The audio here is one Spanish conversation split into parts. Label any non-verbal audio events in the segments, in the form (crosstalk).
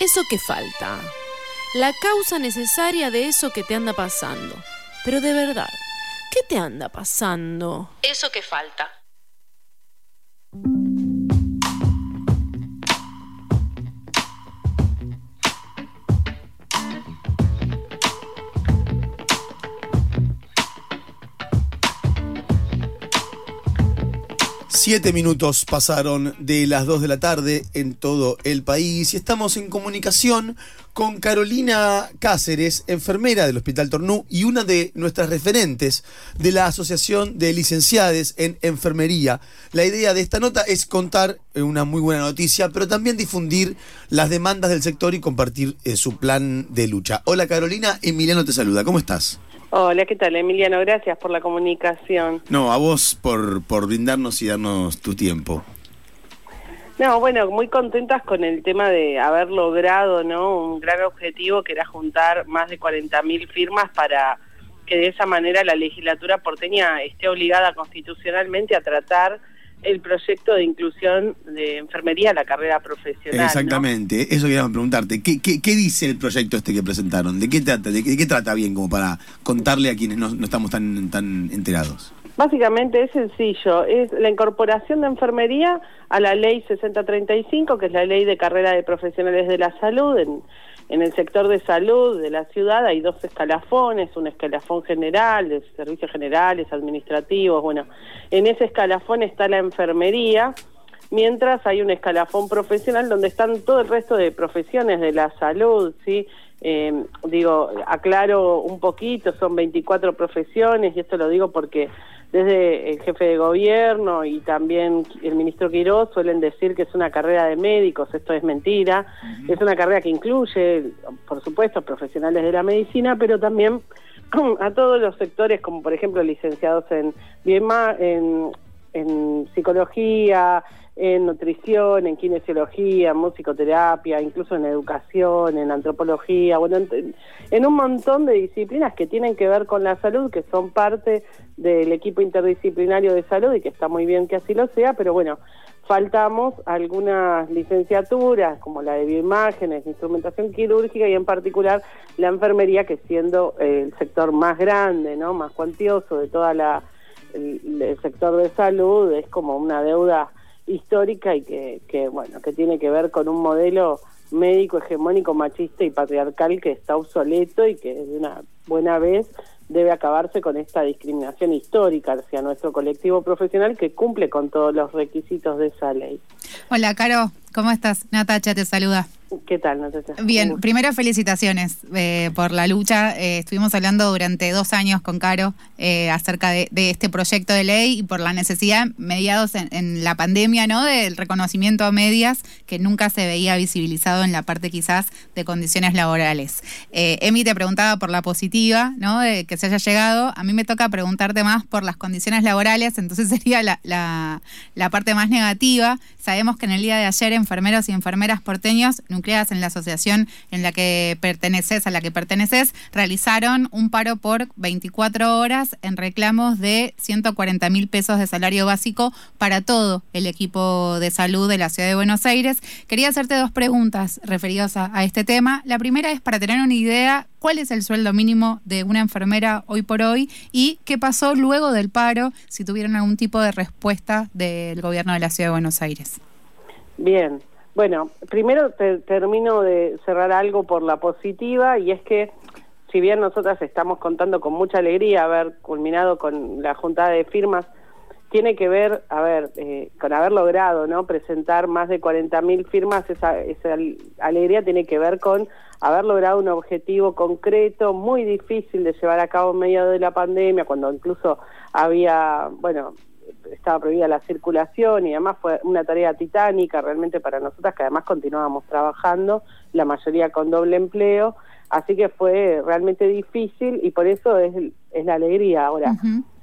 eso que falta. La causa necesaria de eso que te anda pasando. Pero de verdad, ¿qué te anda pasando? Eso que falta. Siete minutos pasaron de las dos de la tarde en todo el país y estamos en comunicación con Carolina Cáceres, enfermera del Hospital Tornú y una de nuestras referentes de la Asociación de Licenciades en Enfermería. La idea de esta nota es contar una muy buena noticia, pero también difundir las demandas del sector y compartir eh, su plan de lucha. Hola Carolina, Emiliano te saluda, ¿cómo estás? Hola, ¿qué tal, Emiliano? Gracias por la comunicación. No, a vos por, por brindarnos y darnos tu tiempo. No, bueno, muy contentas con el tema de haber logrado ¿no? un gran objetivo que era juntar más de 40.000 firmas para que de esa manera la legislatura porteña esté obligada constitucionalmente a tratar el proyecto de inclusión de enfermería a la carrera profesional. Exactamente, eso quería preguntarte. ¿Qué, ¿Qué, dice el proyecto este que presentaron? ¿De qué trata? ¿De qué, trata bien como para contarle a quienes no, no, estamos tan, tan enterados? Básicamente es sencillo, es la incorporación de enfermería a la ley 6035, que es la ley de carrera de profesionales de la salud en en el sector de salud de la ciudad hay dos escalafones, un escalafón general, de servicios generales, administrativos, bueno, en ese escalafón está la enfermería, mientras hay un escalafón profesional donde están todo el resto de profesiones de la salud, ¿sí? Eh, digo, aclaro un poquito, son 24 profesiones y esto lo digo porque desde el jefe de gobierno y también el ministro Quiroz suelen decir que es una carrera de médicos, esto es mentira, es una carrera que incluye, por supuesto, profesionales de la medicina, pero también (clears throat) a todos los sectores, como por ejemplo licenciados en, en, en psicología, en nutrición, en kinesiología, en musicoterapia, incluso en educación, en antropología, bueno, en, un montón de disciplinas que tienen que ver con la salud, que son parte del equipo interdisciplinario de salud y que está muy bien que así lo sea, pero bueno, faltamos algunas licenciaturas como la de bioimágenes, instrumentación quirúrgica y en particular la enfermería, que siendo el sector más grande, ¿no? más cuantioso de toda la el sector de salud, es como una deuda histórica y que, que, bueno, que tiene que ver con un modelo médico hegemónico, machista y patriarcal que está obsoleto y que de una buena vez debe acabarse con esta discriminación histórica hacia nuestro colectivo profesional que cumple con todos los requisitos de esa ley. Hola, Caro, ¿cómo estás? Natacha te saluda. ¿Qué tal, Natacha? Bien, primero felicitaciones eh, por la lucha. Eh, estuvimos hablando durante dos años con Caro eh, acerca de, este proyecto de ley y por la necesidad, mediados en, la pandemia, ¿no? Del reconocimiento a medias que nunca se veía visibilizado en la parte quizás de condiciones laborales. Emi te preguntaba por la positiva, ¿no? De que se haya llegado. A mí me toca preguntarte más por las condiciones laborales, entonces (laughs) sería la, la, la parte más negativa. Sabemos que en el día de ayer enfermeros y enfermeras porteños nucleadas en la asociación en la que perteneces, a la que perteneces, realizaron un paro por 24 horas en reclamos de 140 mil pesos de salario básico para todo el equipo de salud de la ciudad de Buenos Aires. Quería hacerte dos preguntas referidas a, a este tema. La primera es para tener una idea cuál es el sueldo mínimo de una enfermera hoy por hoy y qué pasó luego del paro, si tuvieron algún tipo de respuesta del gobierno de la ciudad de Buenos Aires. Bien, bueno, primero termino de cerrar algo por la positiva y es que si bien nosotras estamos contando con mucha alegría haber culminado con la juntada de firmas, tiene que ver, a ver, eh, con haber logrado, ¿no? Presentar más de 40.000 firmas, esa, esa alegría tiene que ver con haber logrado un objetivo concreto, muy difícil de llevar a cabo en medio de la pandemia, cuando incluso había, bueno, estaba prohibida la circulación y además fue una tarea titánica realmente para nosotras que además continuábamos trabajando, la mayoría con doble empleo, así que fue realmente difícil y por eso es, es la alegría ahora.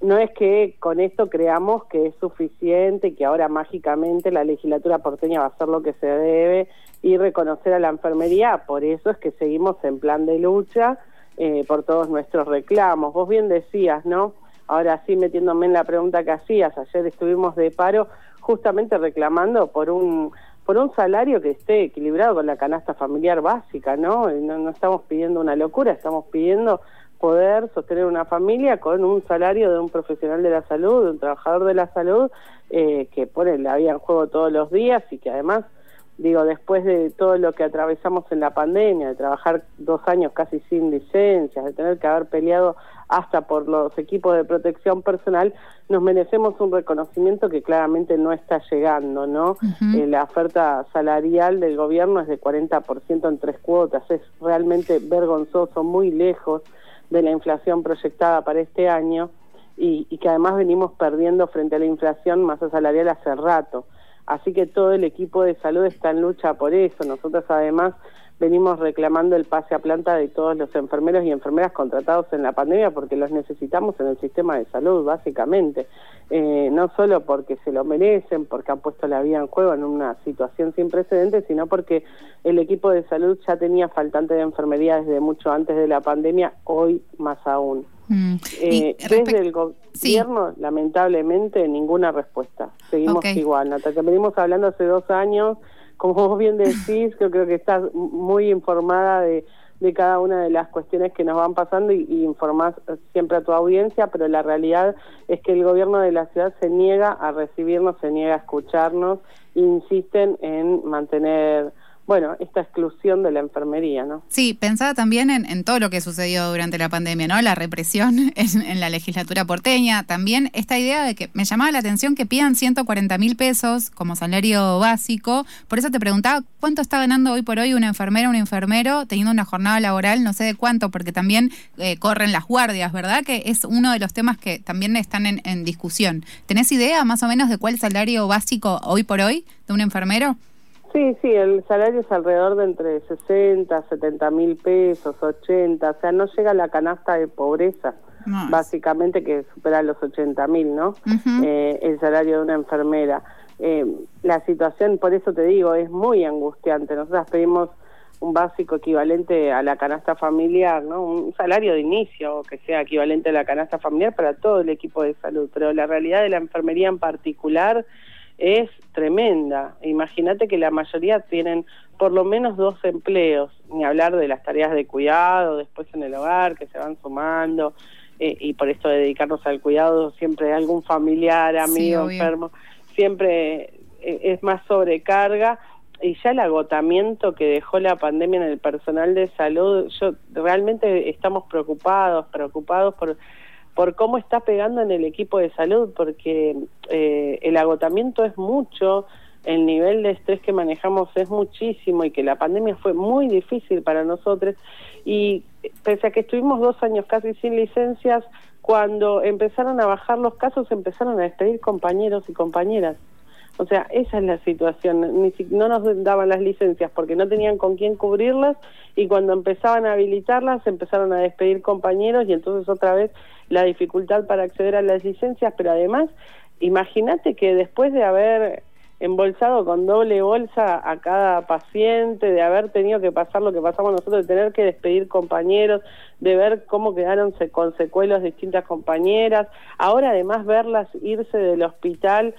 No es que con esto creamos que es suficiente y que ahora mágicamente la legislatura porteña va a hacer lo que se debe y reconocer a la enfermería, por eso es que seguimos en plan de lucha eh, por todos nuestros reclamos. Vos bien decías, ¿no? Ahora sí, metiéndome en la pregunta que hacías, ayer estuvimos de paro justamente reclamando por un por un salario que esté equilibrado con la canasta familiar básica, ¿no? No, estamos pidiendo una locura, estamos pidiendo poder sostener una familia con un salario de un profesional de la salud, de un trabajador de la salud, eh, que pone la vida en juego todos los días y que además digo, después de todo lo que atravesamos en la pandemia, de trabajar dos años casi sin licencias, de tener que haber peleado hasta por los equipos de protección personal, nos merecemos un reconocimiento que claramente no está llegando, ¿no? Eh, la oferta salarial del gobierno es de 40% en tres cuotas, es realmente vergonzoso, muy lejos de la inflación proyectada para este año y, y que además venimos perdiendo frente a la inflación masa salarial hace rato. Así que todo el equipo de salud está en lucha por eso. Nosotros además venimos reclamando el pase a planta de todos los enfermeros y enfermeras contratados en la pandemia porque los necesitamos en el sistema de salud, básicamente. Eh, no solo porque se lo merecen, porque han puesto la vida en juego en una situación sin precedentes, sino porque el equipo de salud ya tenía faltante de enfermería desde mucho antes de la pandemia, hoy más aún. Mm. Eh, desde el gobierno, lamentablemente, ninguna respuesta. Seguimos igual. Natalia, venimos hablando hace dos años, como vos bien decís, yo creo que estás muy informada de, cada una de las cuestiones que nos van pasando y, y informás siempre a tu audiencia, pero la realidad es que el gobierno de la ciudad se niega a recibirnos, se niega a escucharnos, insisten en mantener bueno, esta exclusión de la enfermería, ¿no? Sí, pensaba también en, todo lo que sucedió durante la pandemia, ¿no? La represión (laughs) en, la legislatura porteña, también esta idea de que me llamaba la atención que pidan 140 mil pesos como salario básico, por eso te preguntaba cuánto está ganando hoy por hoy una enfermera, un enfermero, teniendo una jornada laboral, no sé de cuánto, porque también eh, corren las guardias, ¿verdad? Que es uno de los temas que también están en, en discusión. ¿Tenés idea más o menos de cuál salario básico hoy por hoy de un enfermero? Sí, sí, el salario es alrededor de entre 60, 70 mil pesos, 80, o sea, no llega a la canasta de pobreza, básicamente que supera los 80 mil, ¿no? eh, el salario de una enfermera. Eh, la situación, por eso te digo, es muy angustiante. Nosotros pedimos un básico equivalente a la canasta familiar, ¿no? Un salario de inicio que sea equivalente a la canasta familiar para todo el equipo de salud, pero la realidad de la enfermería en particular es tremenda. Imagínate que la mayoría tienen por lo menos dos empleos, ni hablar de las tareas de cuidado después en el hogar que se van sumando, eh, y por esto de dedicarnos al cuidado siempre algún familiar, amigo, enfermo, siempre eh, es más sobrecarga y ya el agotamiento que dejó la pandemia en el personal de salud, yo realmente estamos preocupados, preocupados por por cómo está pegando en el equipo de salud, porque eh, el agotamiento es mucho, el nivel de estrés que manejamos es muchísimo y que la pandemia fue muy difícil para nosotros y pese a que estuvimos dos años casi sin licencias, cuando empezaron a bajar los casos empezaron a despedir compañeros y compañeras. O sea, esa es la situación. Ni no nos daban las licencias porque no tenían con quién cubrirlas y cuando empezaban a habilitarlas empezaron a despedir compañeros y entonces otra vez la dificultad para acceder a las licencias, pero además, imagínate que después de haber embolsado con doble bolsa a cada paciente, de haber tenido que pasar lo que pasamos nosotros, de tener que despedir compañeros, de ver cómo quedaron con secuelos distintas compañeras, ahora además verlas irse del hospital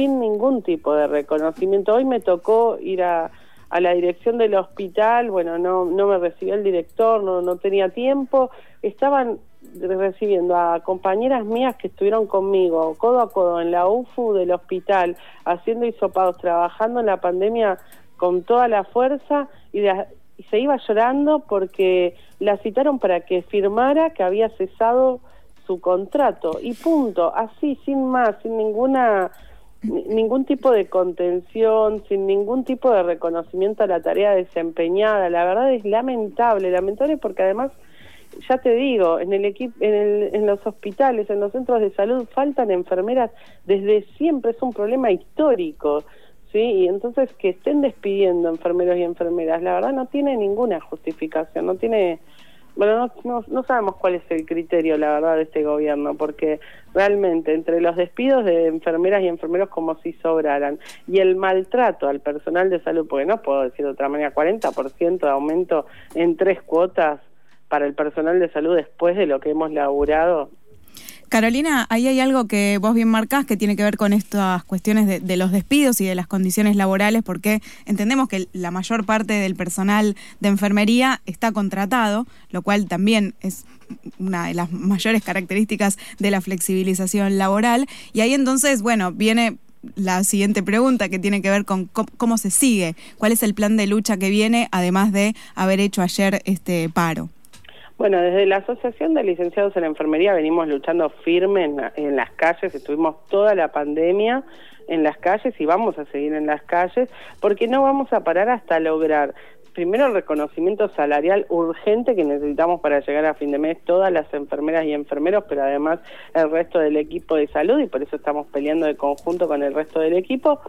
sin ningún tipo de reconocimiento. Hoy me tocó ir a, la dirección del hospital, bueno, no, no me recibió el director, no, no tenía tiempo, estaban recibiendo a compañeras mías que estuvieron conmigo codo a codo en la UFU del hospital, haciendo hisopados, trabajando en la pandemia con toda la fuerza y, y se iba llorando porque la citaron para que firmara que había cesado su contrato y punto, así, sin más, sin ninguna ningún tipo de contención, sin ningún tipo de reconocimiento a la tarea desempeñada. La verdad es lamentable, lamentable porque además ya te digo, en el equipo, en, en los hospitales, en los centros de salud faltan enfermeras desde siempre, es un problema histórico, ¿sí? Y entonces que estén despidiendo enfermeros y enfermeras, la verdad no tiene ninguna justificación, no tiene, bueno, no, no, sabemos cuál es el criterio, la verdad, de este gobierno, porque realmente entre los despidos de enfermeras y enfermeros como si sobraran, y el maltrato al personal de salud, porque no puedo decir de otra manera, 40% de aumento en tres cuotas, para el personal de salud después de lo que hemos laburado Carolina, ahí hay algo que vos bien marcás que tiene que ver con estas cuestiones de, de, los despidos y de las condiciones laborales, porque entendemos que la mayor parte del personal de enfermería está contratado, lo cual también es una de las mayores características de la flexibilización laboral. Y ahí entonces, bueno, viene la siguiente pregunta que tiene que ver con cómo, cómo, se sigue, cuál es el plan de lucha que viene, además de haber hecho ayer este paro. Bueno, desde la Asociación de Licenciados en Enfermería venimos luchando firme en, en las calles, estuvimos toda la pandemia en las calles y vamos a seguir en las calles porque no vamos a parar hasta lograr primero el reconocimiento salarial urgente que necesitamos para llegar a fin de mes todas las enfermeras y enfermeros, pero además el resto del equipo de salud y por eso estamos peleando de conjunto con el resto del equipo,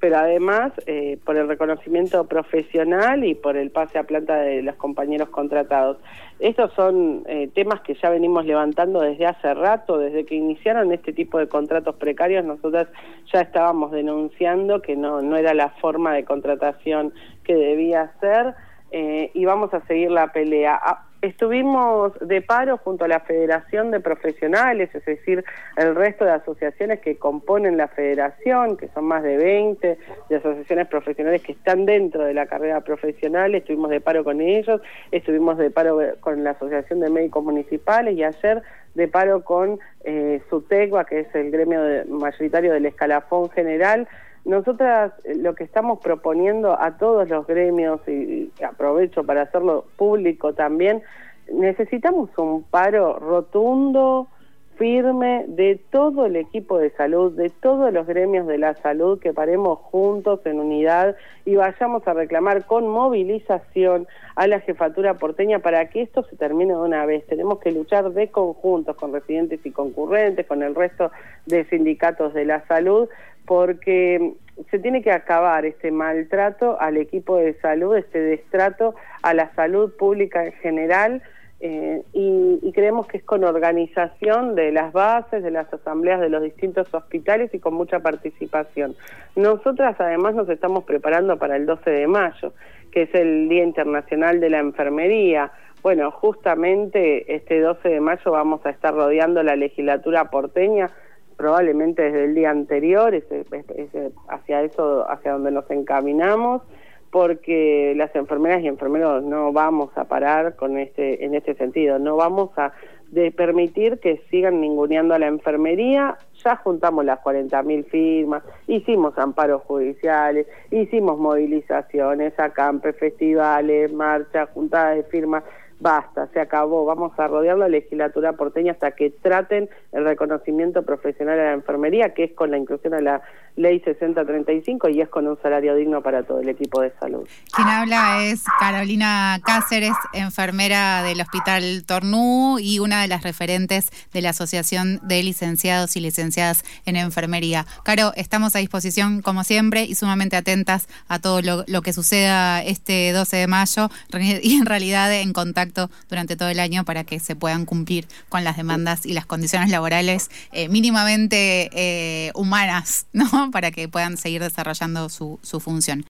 pero además eh, por el reconocimiento profesional y por el pase a planta de los compañeros contratados. Estos son eh, temas que ya venimos levantando desde hace rato, desde que iniciaron este tipo de contratos precarios, nosotras ya estábamos denunciando que no, no era la forma de contratación que debía ser eh, y vamos a seguir la pelea. Estuvimos de paro junto a la Federación de Profesionales, es decir, el resto de asociaciones que componen la federación, que son más de 20 de asociaciones profesionales que están dentro de la carrera profesional, estuvimos de paro con ellos, estuvimos de paro con la Asociación de Médicos Municipales y ayer de paro con eh, SUTECBA, que es el gremio mayoritario del escalafón general, nosotras eh, lo que estamos proponiendo a todos los gremios, y, aprovecho para hacerlo público también, necesitamos un paro rotundo, firme de todo el equipo de salud, de todos los gremios de la salud, que paremos juntos en unidad y vayamos a reclamar con movilización a la jefatura porteña para que esto se termine de una vez. Tenemos que luchar de conjuntos con residentes y concurrentes, con el resto de sindicatos de la salud, porque se tiene que acabar este maltrato al equipo de salud, este destrato a la salud pública en general, eh, y, y, creemos que es con organización de las bases, de las asambleas de los distintos hospitales y con mucha participación. Nosotras además nos estamos preparando para el 12 de mayo, que es el Día Internacional de la Enfermería. Bueno, justamente este 12 de mayo vamos a estar rodeando la legislatura porteña, probablemente desde el día anterior, es, es, es hacia eso, hacia donde nos encaminamos porque las enfermeras y enfermeros no vamos a parar con este en este sentido, no vamos a de permitir que sigan ninguneando a la enfermería, ya juntamos las 40.000 firmas, hicimos amparos judiciales, hicimos movilizaciones, acampe, festivales, marchas, juntadas de firmas, basta, se acabó, vamos a rodear la legislatura porteña hasta que traten el reconocimiento profesional de la enfermería, que es con la inclusión de la ley 6035 y es con un salario digno para todo el equipo de salud. Quien habla es Carolina Cáceres, enfermera del Hospital Tornú y una de las referentes de la Asociación de Licenciados y Licenciadas en Enfermería. Caro, estamos a disposición como siempre y sumamente atentas a todo lo, que suceda este 12 de mayo y en realidad en durante todo el año para que se puedan cumplir con las demandas y las condiciones laborales eh, mínimamente eh, humanas, (laughs) ¿no? Para que puedan seguir desarrollando su, su función.